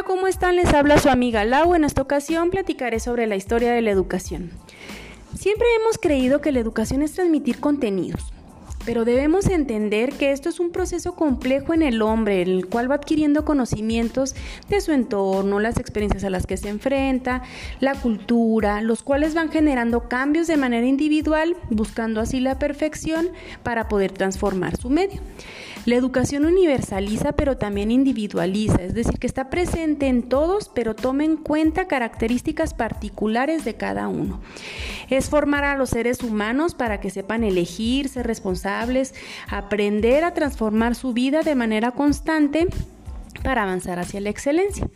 Hola, ¿cómo están? Les habla su amiga Lau. En esta ocasión platicaré sobre la historia de la educación. Siempre hemos creído que la educación es transmitir contenidos, pero debemos entender que esto es un proceso complejo en el hombre, el cual va adquiriendo conocimientos de su entorno, las experiencias a las que se enfrenta, la cultura, los cuales van generando cambios de manera individual, buscando así la perfección para poder transformar su medio. La educación universaliza pero también individualiza, es decir, que está presente en todos pero toma en cuenta características particulares de cada uno. Es formar a los seres humanos para que sepan elegir, ser responsables, aprender a transformar su vida de manera constante para avanzar hacia la excelencia.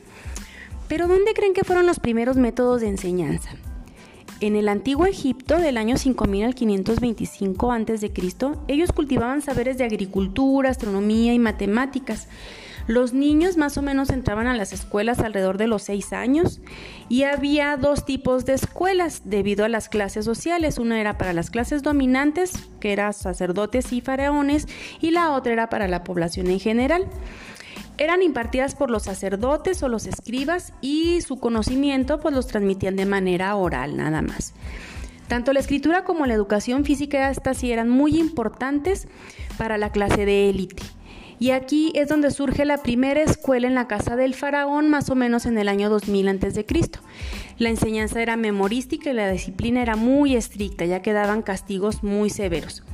Pero ¿dónde creen que fueron los primeros métodos de enseñanza? En el antiguo Egipto del año 5000 al 525 a.C., ellos cultivaban saberes de agricultura, astronomía y matemáticas. Los niños más o menos entraban a las escuelas alrededor de los seis años y había dos tipos de escuelas debido a las clases sociales. Una era para las clases dominantes, que eran sacerdotes y faraones, y la otra era para la población en general eran impartidas por los sacerdotes o los escribas y su conocimiento pues los transmitían de manera oral nada más. Tanto la escritura como la educación física estas sí eran muy importantes para la clase de élite. Y aquí es donde surge la primera escuela en la casa del faraón, más o menos en el año 2000 a.C. La enseñanza era memorística y la disciplina era muy estricta, ya que daban castigos muy severos.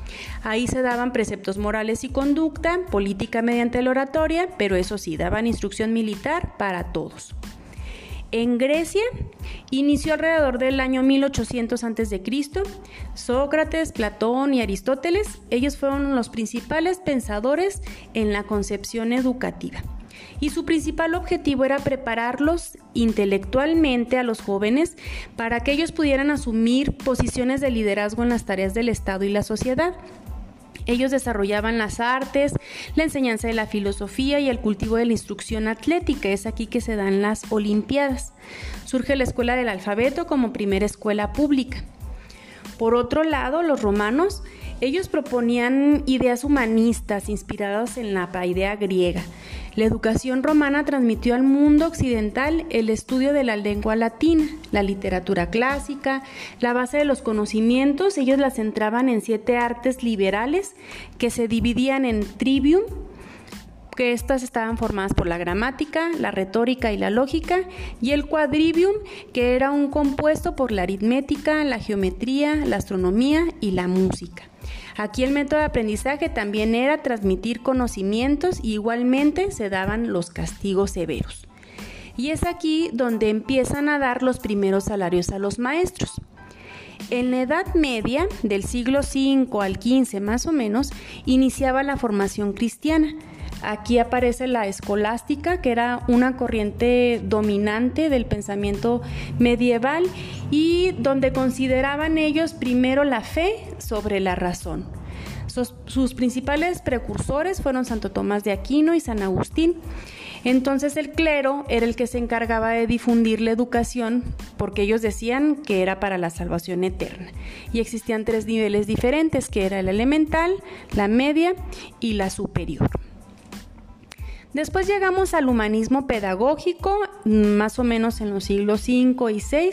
Ahí se daban preceptos morales y conducta, política mediante la oratoria, pero eso sí, daban instrucción militar para todos. En Grecia inició alrededor del año 1800 a.C. Sócrates, Platón y Aristóteles, ellos fueron los principales pensadores en la concepción educativa. Y su principal objetivo era prepararlos intelectualmente a los jóvenes para que ellos pudieran asumir posiciones de liderazgo en las tareas del Estado y la sociedad. Ellos desarrollaban las artes, la enseñanza de la filosofía y el cultivo de la instrucción atlética. Es aquí que se dan las Olimpiadas. Surge la escuela del alfabeto como primera escuela pública. Por otro lado, los romanos, ellos proponían ideas humanistas inspiradas en la idea griega. La educación romana transmitió al mundo occidental el estudio de la lengua latina, la literatura clásica, la base de los conocimientos. Ellos las centraban en siete artes liberales que se dividían en trivium, que estas estaban formadas por la gramática, la retórica y la lógica, y el quadrivium, que era un compuesto por la aritmética, la geometría, la astronomía y la música. Aquí el método de aprendizaje también era transmitir conocimientos y igualmente se daban los castigos severos. Y es aquí donde empiezan a dar los primeros salarios a los maestros. En la Edad Media, del siglo V al XV más o menos, iniciaba la formación cristiana. Aquí aparece la escolástica, que era una corriente dominante del pensamiento medieval y donde consideraban ellos primero la fe sobre la razón. Sus, principales precursores fueron Santo Tomás de Aquino y San Agustín. Entonces el clero era el que se encargaba de difundir la educación porque ellos decían que era para la salvación eterna. Y existían tres niveles diferentes, que era el elemental, la media y la superior. Después llegamos al humanismo pedagógico, más o menos en los siglos V y VI.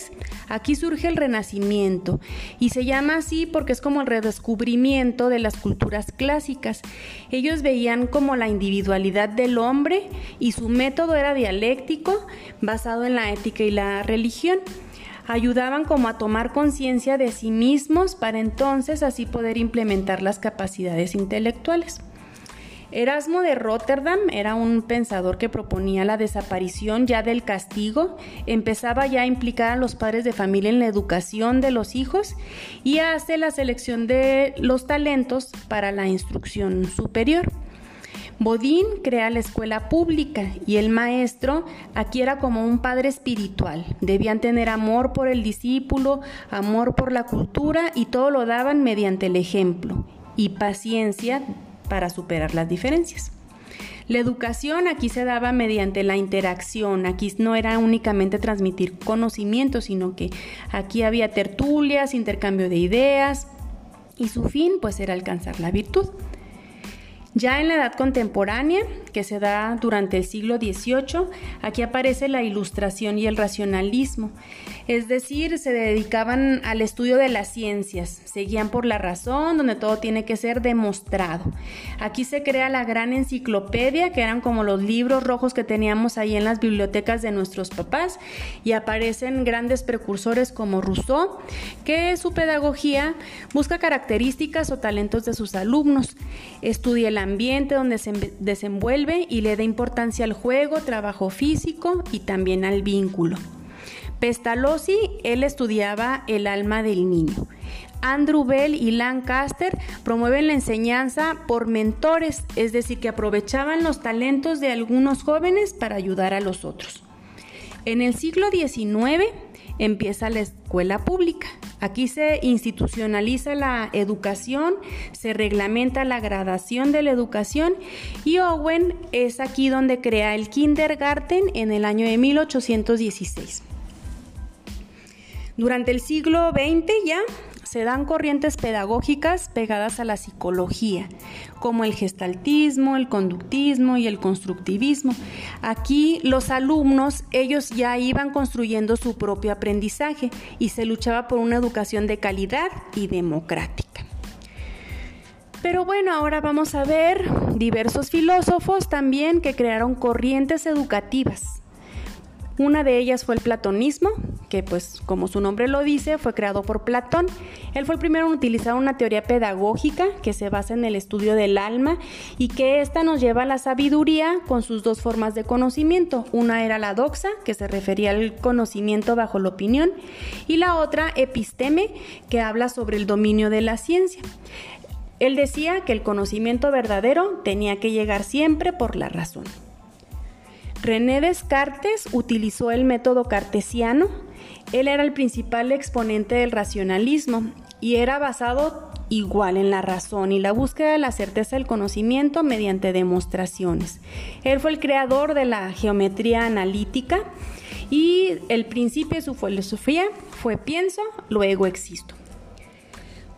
Aquí surge el renacimiento y se llama así porque es como el redescubrimiento de las culturas clásicas. Ellos veían como la individualidad del hombre y su método era dialéctico, basado en la ética y la religión ayudaban como a tomar conciencia de sí mismos para entonces así poder implementar las capacidades intelectuales. Erasmo de Rotterdam era un pensador que proponía la desaparición ya del castigo, empezaba ya a implicar a los padres de familia en la educación de los hijos y hace la selección de los talentos para la instrucción superior. Bodín crea la escuela pública y el maestro aquí era como un padre espiritual. Debían tener amor por el discípulo, amor por la cultura y todo lo daban mediante el ejemplo y paciencia para superar las diferencias. La educación aquí se daba mediante la interacción, aquí no era únicamente transmitir conocimiento, sino que aquí había tertulias, intercambio de ideas y su fin pues era alcanzar la virtud. Ya en la edad contemporánea, que se da durante el siglo XVIII, aquí aparece la ilustración y el racionalismo. Es decir, se dedicaban al estudio de las ciencias, seguían por la razón, donde todo tiene que ser demostrado. Aquí se crea la gran enciclopedia, que eran como los libros rojos que teníamos ahí en las bibliotecas de nuestros papás, y aparecen grandes precursores como Rousseau, que su pedagogía busca características o talentos de sus alumnos, estudia el ambiente donde se desenvuelve y le da importancia al juego, trabajo físico y también al vínculo. Pestalozzi, él estudiaba el alma del niño. Andrew Bell y Lancaster promueven la enseñanza por mentores, es decir, que aprovechaban los talentos de algunos jóvenes para ayudar a los otros. En el siglo XIX empieza la escuela pública. Aquí se institucionaliza la educación, se reglamenta la gradación de la educación y Owen es aquí donde crea el kindergarten en el año de 1816. Durante el siglo XX ya se dan corrientes pedagógicas pegadas a la psicología, como el gestaltismo, el conductismo y el constructivismo. Aquí los alumnos, ellos ya iban construyendo su propio aprendizaje y se luchaba por una educación de calidad y democrática. Pero bueno, ahora vamos a ver diversos filósofos también que crearon corrientes educativas una de ellas fue el platonismo, que pues como su nombre lo dice, fue creado por Platón. Él fue el primero en utilizar una teoría pedagógica que se basa en el estudio del alma y que ésta nos lleva a la sabiduría con sus dos formas de conocimiento. Una era la doxa, que se refería al conocimiento bajo la opinión, y la otra episteme, que habla sobre el dominio de la ciencia. Él decía que el conocimiento verdadero tenía que llegar siempre por la razón. René Descartes utilizó el método cartesiano. Él era el principal exponente del racionalismo y era basado igual en la razón y la búsqueda de la certeza del conocimiento mediante demostraciones. Él fue el creador de la geometría analítica y el principio de su filosofía fue pienso, luego existo.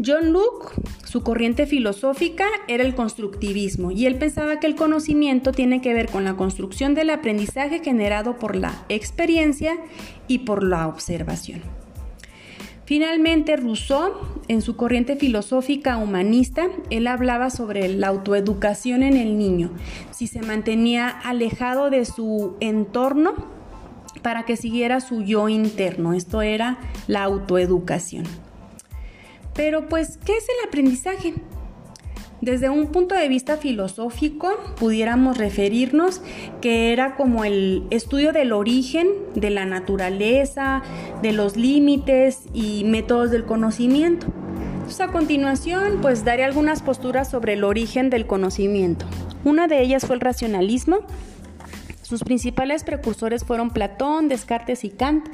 John Locke, su corriente filosófica era el constructivismo y él pensaba que el conocimiento tiene que ver con la construcción del aprendizaje generado por la experiencia y por la observación. Finalmente, Rousseau, en su corriente filosófica humanista, él hablaba sobre la autoeducación en el niño, si se mantenía alejado de su entorno para que siguiera su yo interno. Esto era la autoeducación. Pero pues, ¿qué es el aprendizaje? Desde un punto de vista filosófico, pudiéramos referirnos que era como el estudio del origen de la naturaleza, de los límites y métodos del conocimiento. Entonces, a continuación, pues daré algunas posturas sobre el origen del conocimiento. Una de ellas fue el racionalismo, sus principales precursores fueron Platón, Descartes y Kant.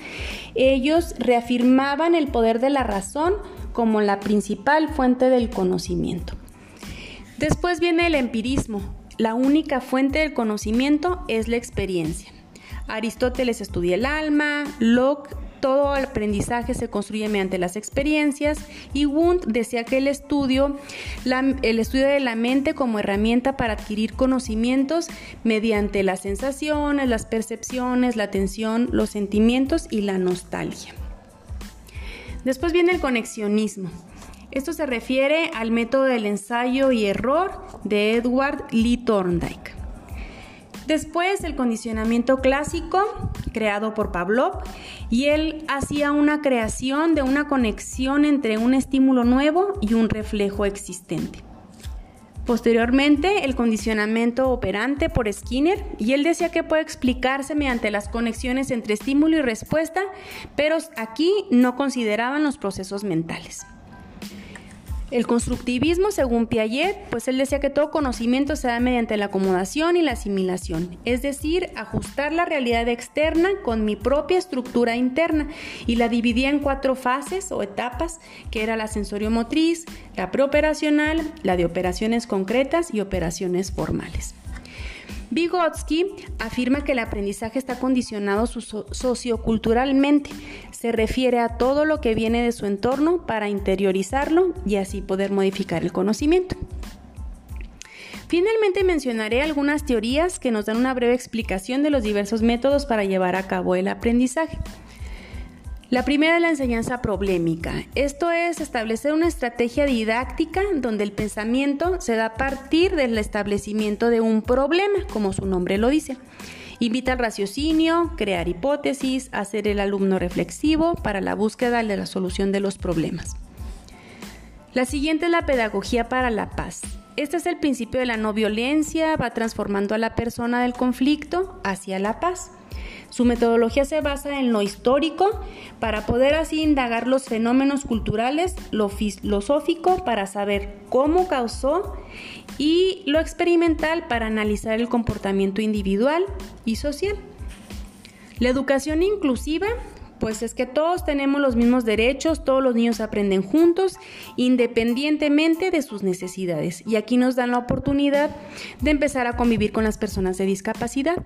Ellos reafirmaban el poder de la razón como la principal fuente del conocimiento. Después viene el empirismo. La única fuente del conocimiento es la experiencia. Aristóteles estudia el alma, Locke todo el aprendizaje se construye mediante las experiencias y Wundt decía que el estudio, el estudio de la mente como herramienta para adquirir conocimientos mediante las sensaciones, las percepciones, la atención, los sentimientos y la nostalgia. Después viene el conexionismo. Esto se refiere al método del ensayo y error de Edward Lee Thorndike. Después el condicionamiento clásico, creado por Pavlov, y él hacía una creación de una conexión entre un estímulo nuevo y un reflejo existente. Posteriormente, el condicionamiento operante por Skinner, y él decía que puede explicarse mediante las conexiones entre estímulo y respuesta, pero aquí no consideraban los procesos mentales. El constructivismo, según Piaget, pues él decía que todo conocimiento se da mediante la acomodación y la asimilación, es decir, ajustar la realidad externa con mi propia estructura interna y la dividía en cuatro fases o etapas, que era la sensorio-motriz, la preoperacional, la de operaciones concretas y operaciones formales. Vygotsky afirma que el aprendizaje está condicionado socioculturalmente. Se refiere a todo lo que viene de su entorno para interiorizarlo y así poder modificar el conocimiento. Finalmente mencionaré algunas teorías que nos dan una breve explicación de los diversos métodos para llevar a cabo el aprendizaje. La primera es la enseñanza problemática. Esto es establecer una estrategia didáctica donde el pensamiento se da a partir del establecimiento de un problema, como su nombre lo dice. Invita al raciocinio, crear hipótesis, hacer el alumno reflexivo para la búsqueda de la solución de los problemas. La siguiente es la pedagogía para la paz. Este es el principio de la no violencia, va transformando a la persona del conflicto hacia la paz. Su metodología se basa en lo histórico para poder así indagar los fenómenos culturales, lo filosófico para saber cómo causó y lo experimental para analizar el comportamiento individual y social. La educación inclusiva pues es que todos tenemos los mismos derechos, todos los niños aprenden juntos, independientemente de sus necesidades. Y aquí nos dan la oportunidad de empezar a convivir con las personas de discapacidad.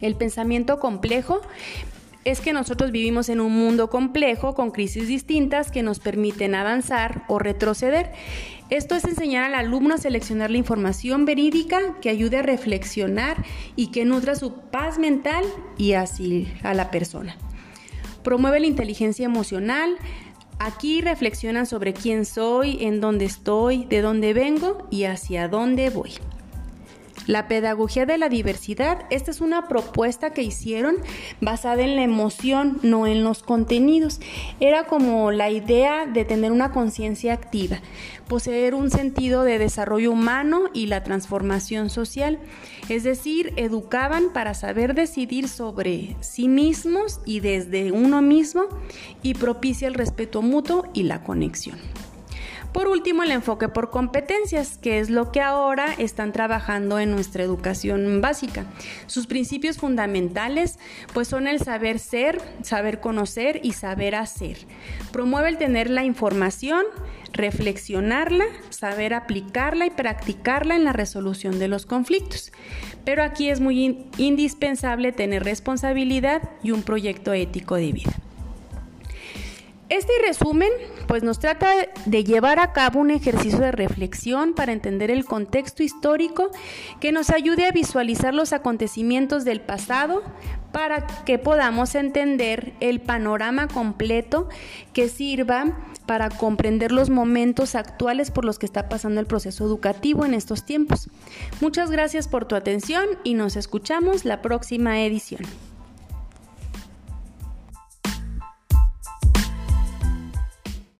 El pensamiento complejo es que nosotros vivimos en un mundo complejo con crisis distintas que nos permiten avanzar o retroceder. Esto es enseñar al alumno a seleccionar la información verídica que ayude a reflexionar y que nutra su paz mental y así a la persona. Promueve la inteligencia emocional. Aquí reflexionan sobre quién soy, en dónde estoy, de dónde vengo y hacia dónde voy. La pedagogía de la diversidad, esta es una propuesta que hicieron basada en la emoción, no en los contenidos. Era como la idea de tener una conciencia activa, poseer un sentido de desarrollo humano y la transformación social. Es decir, educaban para saber decidir sobre sí mismos y desde uno mismo y propicia el respeto mutuo y la conexión. Por último, el enfoque por competencias, que es lo que ahora están trabajando en nuestra educación básica. Sus principios fundamentales pues son el saber ser, saber conocer y saber hacer. Promueve el tener la información, reflexionarla, saber aplicarla y practicarla en la resolución de los conflictos. Pero aquí es muy indispensable tener responsabilidad y un proyecto ético de vida. Este resumen pues nos trata de llevar a cabo un ejercicio de reflexión para entender el contexto histórico que nos ayude a visualizar los acontecimientos del pasado para que podamos entender el panorama completo que sirva para comprender los momentos actuales por los que está pasando el proceso educativo en estos tiempos. Muchas gracias por tu atención y nos escuchamos la próxima edición.